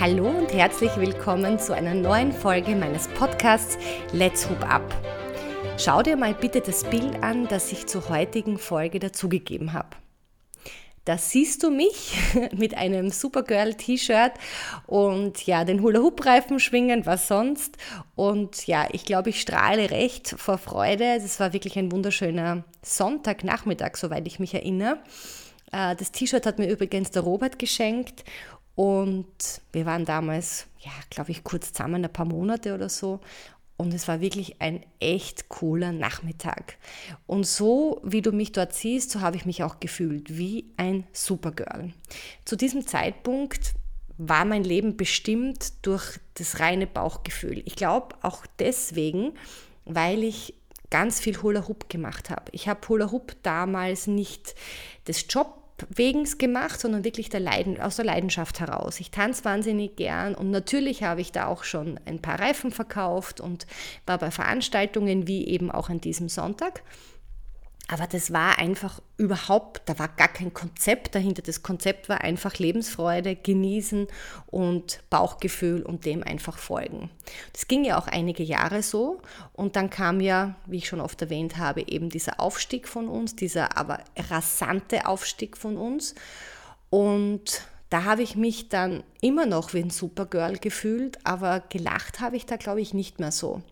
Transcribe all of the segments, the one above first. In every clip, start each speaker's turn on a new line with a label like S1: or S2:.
S1: Hallo und herzlich willkommen zu einer neuen Folge meines Podcasts Let's Hoop Up. Schau dir mal bitte das Bild an, das ich zur heutigen Folge dazugegeben habe. Da siehst du mich mit einem Supergirl-T-Shirt und ja, den Hula-Hoop-Reifen schwingen, was sonst. Und ja, ich glaube, ich strahle recht vor Freude. Es war wirklich ein wunderschöner Sonntagnachmittag, soweit ich mich erinnere. Äh, das T-Shirt hat mir übrigens der Robert geschenkt und wir waren damals, ja, glaube ich, kurz zusammen, ein paar Monate oder so. Und es war wirklich ein echt cooler Nachmittag. Und so, wie du mich dort siehst, so habe ich mich auch gefühlt, wie ein Supergirl. Zu diesem Zeitpunkt war mein Leben bestimmt durch das reine Bauchgefühl. Ich glaube auch deswegen, weil ich ganz viel Hula Hoop gemacht habe. Ich habe Hula Hoop damals nicht des Job wegens gemacht, sondern wirklich der Leiden, aus der Leidenschaft heraus. Ich tanze wahnsinnig gern und natürlich habe ich da auch schon ein paar Reifen verkauft und war bei Veranstaltungen wie eben auch an diesem Sonntag. Aber das war einfach überhaupt, da war gar kein Konzept dahinter. Das Konzept war einfach Lebensfreude, genießen und Bauchgefühl und dem einfach folgen. Das ging ja auch einige Jahre so. Und dann kam ja, wie ich schon oft erwähnt habe, eben dieser Aufstieg von uns, dieser aber rasante Aufstieg von uns. Und da habe ich mich dann immer noch wie ein Supergirl gefühlt, aber gelacht habe ich da, glaube ich, nicht mehr so.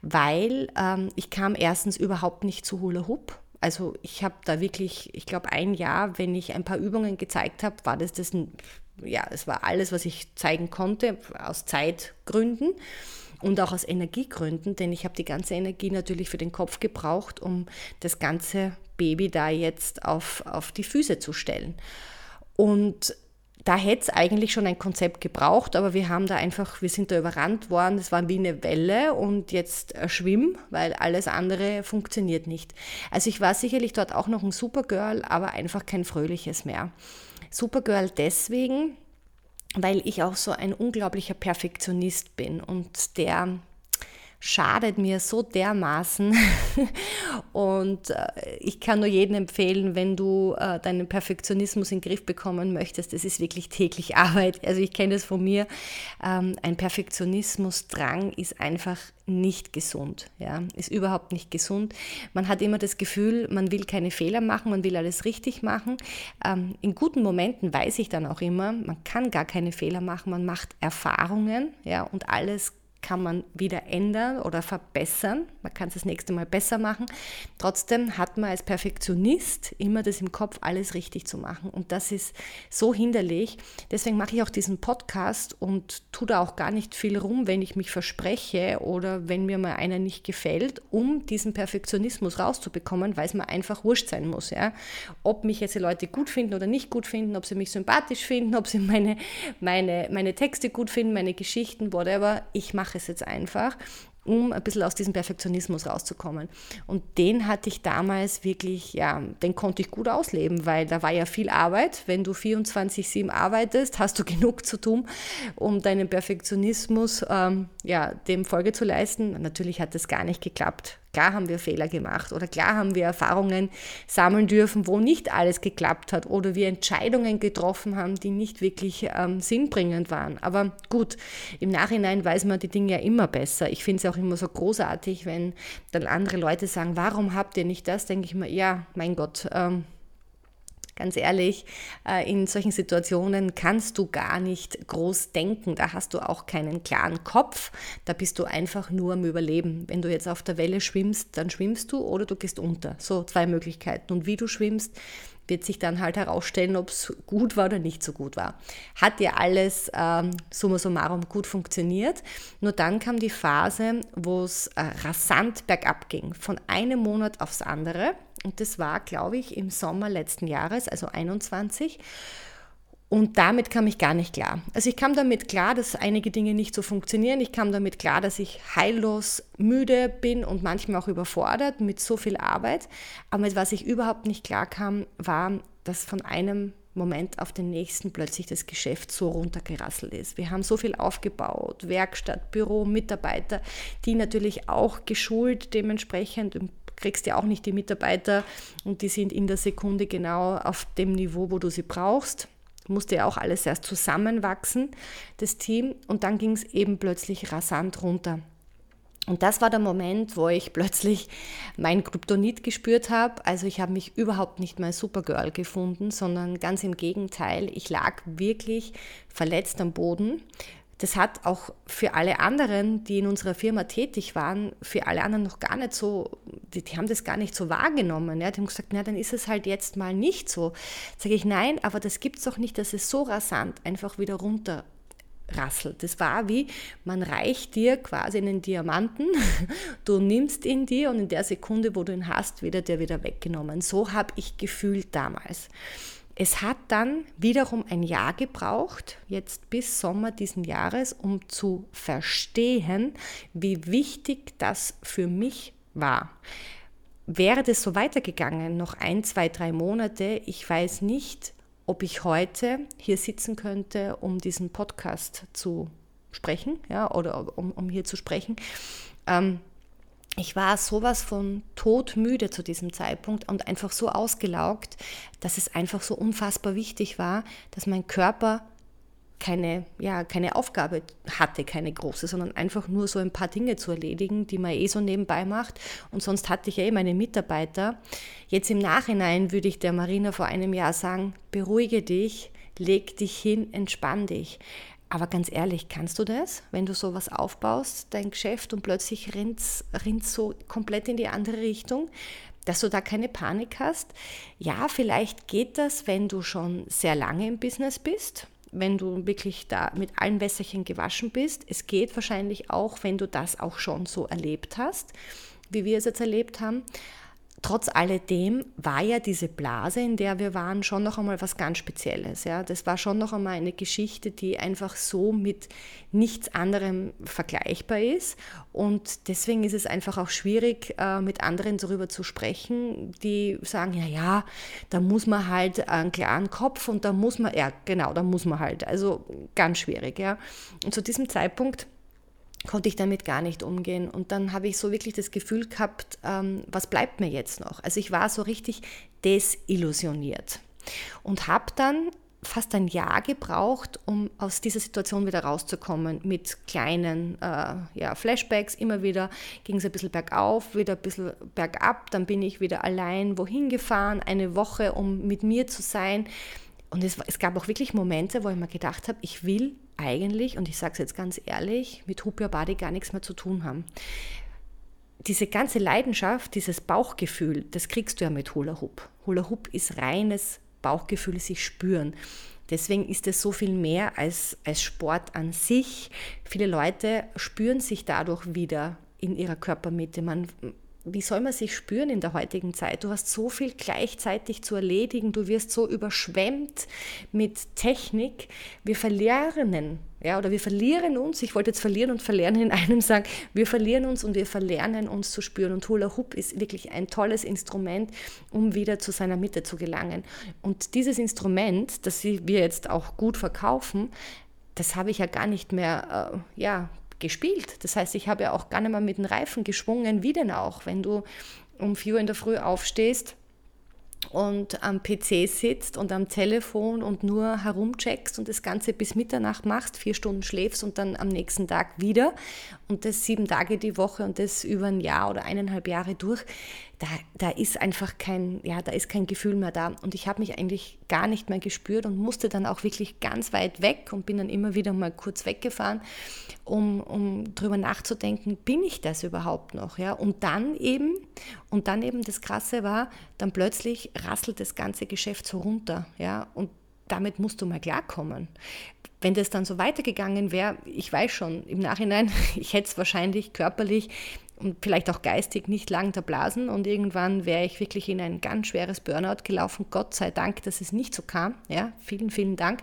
S1: Weil ähm, ich kam erstens überhaupt nicht zu Hula Hoop also ich habe da wirklich, ich glaube, ein Jahr, wenn ich ein paar Übungen gezeigt habe, war das das, ja, es war alles, was ich zeigen konnte, aus Zeitgründen und auch aus Energiegründen, denn ich habe die ganze Energie natürlich für den Kopf gebraucht, um das ganze Baby da jetzt auf, auf die Füße zu stellen. Und da hätte es eigentlich schon ein Konzept gebraucht, aber wir haben da einfach, wir sind da überrannt worden, es war wie eine Welle und jetzt schwimm, weil alles andere funktioniert nicht. Also ich war sicherlich dort auch noch ein Supergirl, aber einfach kein fröhliches mehr. Supergirl deswegen, weil ich auch so ein unglaublicher Perfektionist bin und der schadet mir so dermaßen. Und äh, ich kann nur jedem empfehlen, wenn du äh, deinen Perfektionismus in den Griff bekommen möchtest, das ist wirklich täglich Arbeit. Also ich kenne das von mir. Ähm, ein Perfektionismusdrang ist einfach nicht gesund. Ja, ist überhaupt nicht gesund. Man hat immer das Gefühl, man will keine Fehler machen, man will alles richtig machen. Ähm, in guten Momenten weiß ich dann auch immer, man kann gar keine Fehler machen, man macht Erfahrungen, ja, und alles kann man wieder ändern oder verbessern. Man kann es das nächste Mal besser machen. Trotzdem hat man als Perfektionist immer das im Kopf, alles richtig zu machen. Und das ist so hinderlich. Deswegen mache ich auch diesen Podcast und tue da auch gar nicht viel rum, wenn ich mich verspreche oder wenn mir mal einer nicht gefällt, um diesen Perfektionismus rauszubekommen, weil es mir einfach wurscht sein muss. Ja? Ob mich jetzt die Leute gut finden oder nicht gut finden, ob sie mich sympathisch finden, ob sie meine, meine, meine Texte gut finden, meine Geschichten, whatever. Ich mache mache es jetzt einfach, um ein bisschen aus diesem Perfektionismus rauszukommen. Und den hatte ich damals wirklich, ja, den konnte ich gut ausleben, weil da war ja viel Arbeit. Wenn du 24-7 arbeitest, hast du genug zu tun, um deinen Perfektionismus, ähm, ja, dem Folge zu leisten. Natürlich hat das gar nicht geklappt. Klar haben wir Fehler gemacht oder klar haben wir Erfahrungen sammeln dürfen, wo nicht alles geklappt hat oder wir Entscheidungen getroffen haben, die nicht wirklich ähm, sinnbringend waren. Aber gut, im Nachhinein weiß man die Dinge ja immer besser. Ich finde es auch immer so großartig, wenn dann andere Leute sagen, warum habt ihr nicht das? Denke ich mir, ja, mein Gott. Ähm, ganz ehrlich, äh, in solchen Situationen kannst du gar nicht groß denken. Da hast du auch keinen klaren Kopf. Da bist du einfach nur am Überleben. Wenn du jetzt auf der Welle schwimmst, dann schwimmst du oder du gehst unter. So zwei Möglichkeiten. Und wie du schwimmst, wird sich dann halt herausstellen, ob es gut war oder nicht so gut war. Hat ja alles ähm, summa summarum gut funktioniert. Nur dann kam die Phase, wo es äh, rasant bergab ging, von einem Monat aufs andere. Und das war, glaube ich, im Sommer letzten Jahres, also 21. Und damit kam ich gar nicht klar. Also ich kam damit klar, dass einige Dinge nicht so funktionieren. Ich kam damit klar, dass ich heillos müde bin und manchmal auch überfordert mit so viel Arbeit. Aber mit was ich überhaupt nicht klar kam, war, dass von einem Moment auf den nächsten plötzlich das Geschäft so runtergerasselt ist. Wir haben so viel aufgebaut, Werkstatt, Büro, Mitarbeiter, die natürlich auch geschult dementsprechend kriegst ja auch nicht die Mitarbeiter und die sind in der Sekunde genau auf dem Niveau, wo du sie brauchst. musste ja auch alles erst zusammenwachsen, das Team. Und dann ging es eben plötzlich rasant runter. Und das war der Moment, wo ich plötzlich mein Kryptonit gespürt habe. Also ich habe mich überhaupt nicht mehr Supergirl gefunden, sondern ganz im Gegenteil. Ich lag wirklich verletzt am Boden. Das hat auch für alle anderen, die in unserer Firma tätig waren, für alle anderen noch gar nicht so, die, die haben das gar nicht so wahrgenommen. Ja. Die haben gesagt, na, dann ist es halt jetzt mal nicht so. Sage ich, nein, aber das gibt es doch nicht, dass es so rasant einfach wieder runter rasselt. Das war wie, man reicht dir quasi einen Diamanten, du nimmst ihn dir und in der Sekunde, wo du ihn hast, wird er dir wieder weggenommen. So habe ich gefühlt damals. Es hat dann wiederum ein Jahr gebraucht, jetzt bis Sommer diesen Jahres, um zu verstehen, wie wichtig das für mich war. Wäre das so weitergegangen, noch ein, zwei, drei Monate, ich weiß nicht, ob ich heute hier sitzen könnte, um diesen Podcast zu sprechen, ja, oder um, um hier zu sprechen. Ähm, ich war sowas von todmüde zu diesem Zeitpunkt und einfach so ausgelaugt, dass es einfach so unfassbar wichtig war, dass mein Körper keine, ja, keine Aufgabe hatte, keine große, sondern einfach nur so ein paar Dinge zu erledigen, die man eh so nebenbei macht. Und sonst hatte ich ja eh meine Mitarbeiter. Jetzt im Nachhinein würde ich der Marina vor einem Jahr sagen, beruhige dich, leg dich hin, entspann dich. Aber ganz ehrlich, kannst du das, wenn du sowas aufbaust, dein Geschäft und plötzlich rinnt es so komplett in die andere Richtung, dass du da keine Panik hast? Ja, vielleicht geht das, wenn du schon sehr lange im Business bist wenn du wirklich da mit allen Wässerchen gewaschen bist. Es geht wahrscheinlich auch, wenn du das auch schon so erlebt hast, wie wir es jetzt erlebt haben trotz alledem war ja diese Blase, in der wir waren, schon noch einmal was ganz Spezielles. Ja? Das war schon noch einmal eine Geschichte, die einfach so mit nichts anderem vergleichbar ist. Und deswegen ist es einfach auch schwierig, äh, mit anderen darüber zu sprechen, die sagen, ja, ja, da muss man halt einen klaren Kopf und da muss man, ja, genau, da muss man halt. Also ganz schwierig. Ja? Und zu diesem Zeitpunkt konnte ich damit gar nicht umgehen. Und dann habe ich so wirklich das Gefühl gehabt, ähm, was bleibt mir jetzt noch? Also ich war so richtig desillusioniert und habe dann fast ein Jahr gebraucht, um aus dieser Situation wieder rauszukommen mit kleinen äh, ja, Flashbacks. Immer wieder ging es ein bisschen bergauf, wieder ein bisschen bergab. Dann bin ich wieder allein wohin gefahren, eine Woche, um mit mir zu sein. Und es, es gab auch wirklich Momente, wo ich mir gedacht habe, ich will eigentlich, und ich sage es jetzt ganz ehrlich, mit Your Body gar nichts mehr zu tun haben. Diese ganze Leidenschaft, dieses Bauchgefühl, das kriegst du ja mit Hula Hoop. Hula Hoop ist reines Bauchgefühl, sich spüren. Deswegen ist es so viel mehr als, als Sport an sich. Viele Leute spüren sich dadurch wieder in ihrer Körpermitte. Man, wie soll man sich spüren in der heutigen Zeit? Du hast so viel gleichzeitig zu erledigen, du wirst so überschwemmt mit Technik. Wir verlernen, ja, oder wir verlieren uns, ich wollte jetzt verlieren und verlernen in einem sagen, wir verlieren uns und wir verlernen uns zu spüren. Und Hula Hoop ist wirklich ein tolles Instrument, um wieder zu seiner Mitte zu gelangen. Und dieses Instrument, das wir jetzt auch gut verkaufen, das habe ich ja gar nicht mehr äh, ja, gespielt. Das heißt, ich habe ja auch gar nicht mehr mit den Reifen geschwungen, wie denn auch, wenn du um 4 Uhr in der Früh aufstehst und am PC sitzt und am Telefon und nur herumcheckst und das Ganze bis Mitternacht machst, vier Stunden schläfst und dann am nächsten Tag wieder und das sieben Tage die Woche und das über ein Jahr oder eineinhalb Jahre durch, da, da ist einfach kein, ja, da ist kein Gefühl mehr da. Und ich habe mich eigentlich gar nicht mehr gespürt und musste dann auch wirklich ganz weit weg und bin dann immer wieder mal kurz weggefahren, um, um drüber nachzudenken, bin ich das überhaupt noch? Ja? Und dann eben, und dann eben das Krasse war, dann plötzlich rasselt das ganze Geschäft so runter. Ja? Und damit musst du mal klarkommen. Wenn das dann so weitergegangen wäre, ich weiß schon, im Nachhinein, ich hätte es wahrscheinlich körperlich und vielleicht auch geistig nicht lang Blasen und irgendwann wäre ich wirklich in ein ganz schweres Burnout gelaufen. Gott sei Dank, dass es nicht so kam. Ja, vielen, vielen Dank.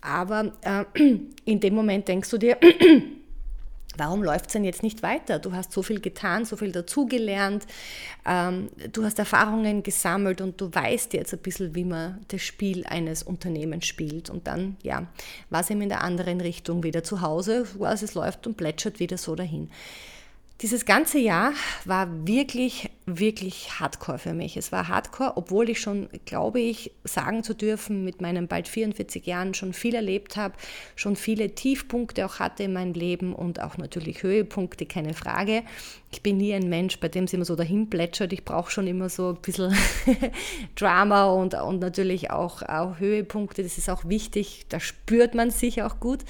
S1: Aber äh, in dem Moment denkst du dir, warum läuft es denn jetzt nicht weiter? Du hast so viel getan, so viel dazugelernt, ähm, du hast Erfahrungen gesammelt und du weißt jetzt ein bisschen, wie man das Spiel eines Unternehmens spielt. Und dann, ja, war es eben in der anderen Richtung wieder zu Hause, es läuft und plätschert wieder so dahin. Dieses ganze Jahr war wirklich wirklich hardcore für mich. Es war hardcore, obwohl ich schon, glaube ich, sagen zu dürfen, mit meinen bald 44 Jahren schon viel erlebt habe, schon viele Tiefpunkte auch hatte in meinem Leben und auch natürlich Höhepunkte, keine Frage. Ich bin nie ein Mensch, bei dem es immer so dahin plätschert. Ich brauche schon immer so ein bisschen Drama und, und natürlich auch, auch Höhepunkte. Das ist auch wichtig, da spürt man sich auch gut.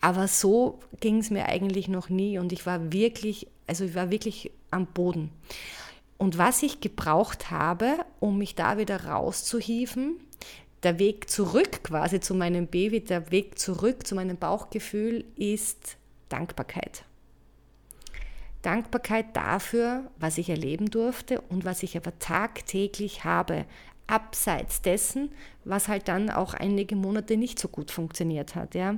S1: Aber so ging es mir eigentlich noch nie und ich war wirklich, also ich war wirklich am Boden. Und was ich gebraucht habe, um mich da wieder rauszuhieven, der Weg zurück quasi zu meinem Baby, der Weg zurück zu meinem Bauchgefühl ist Dankbarkeit. Dankbarkeit dafür, was ich erleben durfte und was ich aber tagtäglich habe, abseits dessen, was halt dann auch einige Monate nicht so gut funktioniert hat. Ja?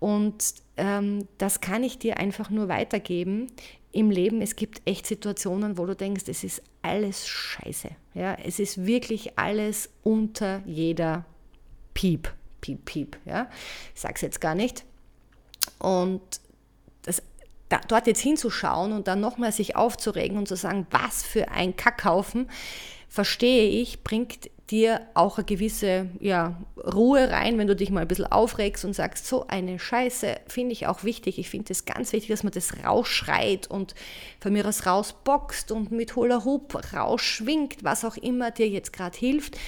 S1: Und ähm, das kann ich dir einfach nur weitergeben, im Leben, es gibt echt Situationen, wo du denkst, es ist alles scheiße. Ja? Es ist wirklich alles unter jeder Piep, Piep, Piep. Ja? Ich sage es jetzt gar nicht. Und da, dort jetzt hinzuschauen und dann nochmal sich aufzuregen und zu sagen, was für ein Kackhaufen, verstehe ich, bringt dir auch eine gewisse ja, Ruhe rein, wenn du dich mal ein bisschen aufregst und sagst, so eine Scheiße finde ich auch wichtig. Ich finde es ganz wichtig, dass man das rausschreit und von mir aus rausboxt und mit Hula Hoop rausschwingt, was auch immer dir jetzt gerade hilft.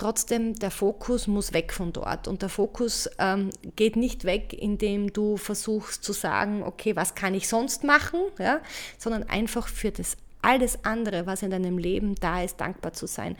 S1: Trotzdem, der Fokus muss weg von dort. Und der Fokus ähm, geht nicht weg, indem du versuchst zu sagen, okay, was kann ich sonst machen, ja? sondern einfach für das alles andere, was in deinem Leben da ist, dankbar zu sein.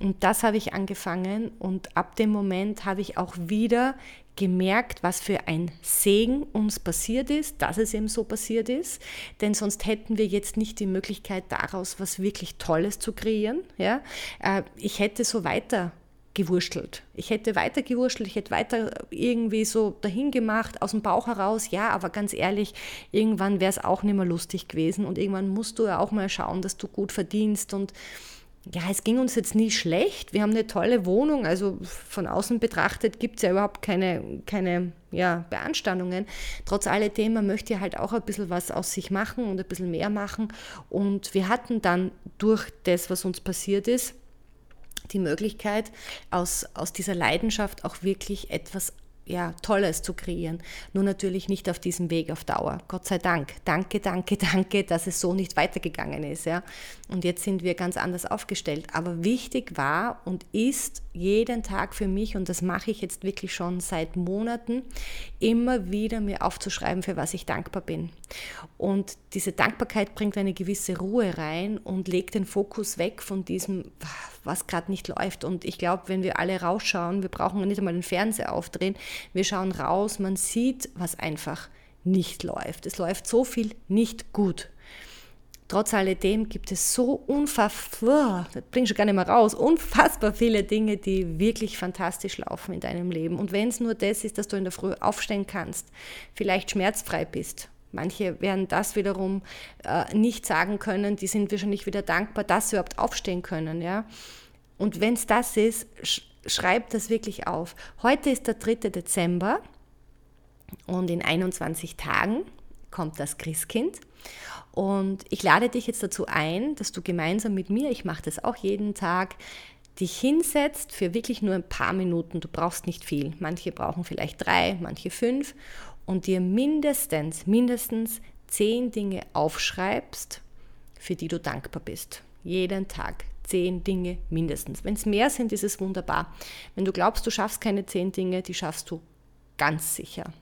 S1: Und das habe ich angefangen und ab dem Moment habe ich auch wieder gemerkt, was für ein Segen uns passiert ist, dass es eben so passiert ist, denn sonst hätten wir jetzt nicht die Möglichkeit daraus was wirklich Tolles zu kreieren. Ja? Äh, ich hätte so weiter gewurstelt. Ich hätte weiter gewurstelt, ich hätte weiter irgendwie so dahin gemacht, aus dem Bauch heraus, ja, aber ganz ehrlich, irgendwann wäre es auch nicht mehr lustig gewesen und irgendwann musst du ja auch mal schauen, dass du gut verdienst und ja, es ging uns jetzt nie schlecht. Wir haben eine tolle Wohnung, also von außen betrachtet gibt es ja überhaupt keine, keine ja, Beanstandungen. Trotz alledem, man möchte halt auch ein bisschen was aus sich machen und ein bisschen mehr machen. Und wir hatten dann durch das, was uns passiert ist, die Möglichkeit, aus, aus dieser Leidenschaft auch wirklich etwas ja, Tolles zu kreieren. Nur natürlich nicht auf diesem Weg auf Dauer. Gott sei Dank. Danke, danke, danke, dass es so nicht weitergegangen ist. Ja. Und jetzt sind wir ganz anders aufgestellt. Aber wichtig war und ist jeden Tag für mich, und das mache ich jetzt wirklich schon seit Monaten, immer wieder mir aufzuschreiben, für was ich dankbar bin. Und diese Dankbarkeit bringt eine gewisse Ruhe rein und legt den Fokus weg von diesem, was gerade nicht läuft. Und ich glaube, wenn wir alle rausschauen, wir brauchen nicht einmal den Fernseher aufdrehen, wir schauen raus, man sieht, was einfach nicht läuft. Es läuft so viel nicht gut. Trotz alledem gibt es so unfassbar, das bringst du gar nicht mehr raus, unfassbar viele Dinge, die wirklich fantastisch laufen in deinem Leben. Und wenn es nur das ist, dass du in der Früh aufstehen kannst, vielleicht schmerzfrei bist. Manche werden das wiederum äh, nicht sagen können, die sind wahrscheinlich wieder dankbar, dass sie überhaupt aufstehen können. Ja? Und wenn es das ist, sch schreib das wirklich auf. Heute ist der 3. Dezember und in 21 Tagen kommt das Christkind. Und ich lade dich jetzt dazu ein, dass du gemeinsam mit mir, ich mache das auch jeden Tag, dich hinsetzt für wirklich nur ein paar Minuten. Du brauchst nicht viel. Manche brauchen vielleicht drei, manche fünf. Und dir mindestens, mindestens zehn Dinge aufschreibst, für die du dankbar bist. Jeden Tag zehn Dinge mindestens. Wenn es mehr sind, ist es wunderbar. Wenn du glaubst, du schaffst keine zehn Dinge, die schaffst du ganz sicher.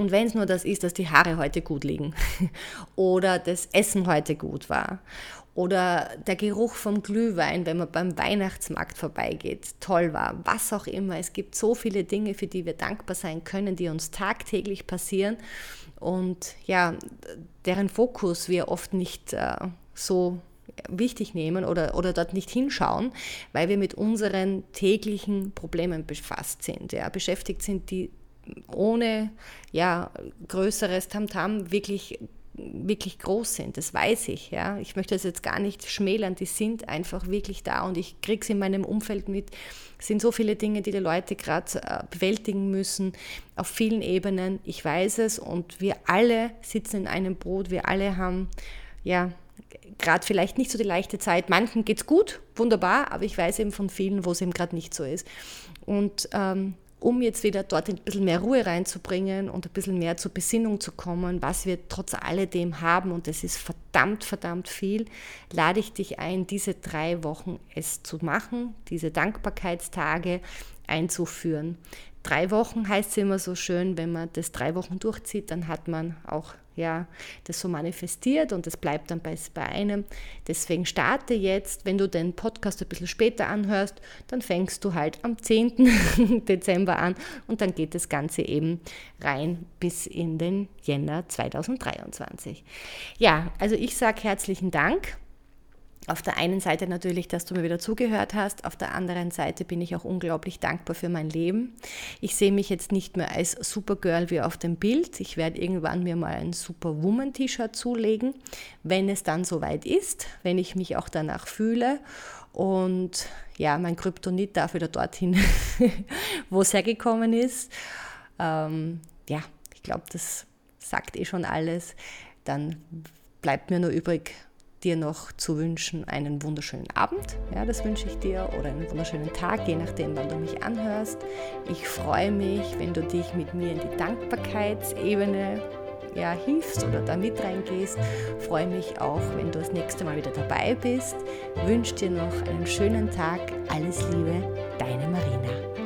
S1: Und wenn es nur das ist, dass die Haare heute gut liegen oder das Essen heute gut war oder der Geruch vom Glühwein, wenn man beim Weihnachtsmarkt vorbeigeht, toll war, was auch immer. Es gibt so viele Dinge, für die wir dankbar sein können, die uns tagtäglich passieren und ja, deren Fokus wir oft nicht äh, so wichtig nehmen oder, oder dort nicht hinschauen, weil wir mit unseren täglichen Problemen befasst sind, ja, beschäftigt sind, die ohne ja, größeres Tamtam wirklich wirklich groß sind, das weiß ich. Ja. Ich möchte das jetzt gar nicht schmälern, die sind einfach wirklich da und ich kriege es in meinem Umfeld mit. Es sind so viele Dinge, die die Leute gerade äh, bewältigen müssen, auf vielen Ebenen. Ich weiß es und wir alle sitzen in einem Boot, wir alle haben ja gerade vielleicht nicht so die leichte Zeit. Manchen geht es gut, wunderbar, aber ich weiß eben von vielen, wo es eben gerade nicht so ist. Und ähm, um jetzt wieder dort ein bisschen mehr Ruhe reinzubringen und ein bisschen mehr zur Besinnung zu kommen, was wir trotz alledem haben, und das ist verdammt, verdammt viel, lade ich dich ein, diese drei Wochen es zu machen, diese Dankbarkeitstage einzuführen. Drei Wochen heißt es immer so schön, wenn man das drei Wochen durchzieht, dann hat man auch ja, das so manifestiert und das bleibt dann bei, bei einem. Deswegen starte jetzt, wenn du den Podcast ein bisschen später anhörst, dann fängst du halt am 10. Dezember an und dann geht das Ganze eben rein bis in den Jänner 2023. Ja, also ich sage herzlichen Dank auf der einen Seite natürlich, dass du mir wieder zugehört hast, auf der anderen Seite bin ich auch unglaublich dankbar für mein Leben. Ich sehe mich jetzt nicht mehr als Supergirl wie auf dem Bild. Ich werde irgendwann mir mal ein Superwoman-T-Shirt zulegen, wenn es dann soweit ist, wenn ich mich auch danach fühle. Und ja, mein Kryptonit darf wieder dorthin, wo es hergekommen ist. Ähm, ja, ich glaube, das sagt eh schon alles. Dann bleibt mir nur übrig, dir noch zu wünschen einen wunderschönen Abend. Ja, das wünsche ich dir oder einen wunderschönen Tag, je nachdem, wann du mich anhörst. Ich freue mich, wenn du dich mit mir in die Dankbarkeitsebene ja, hilfst oder da mit reingehst. Freue mich auch, wenn du das nächste Mal wieder dabei bist. Wünsche dir noch einen schönen Tag. Alles Liebe, deine Marina.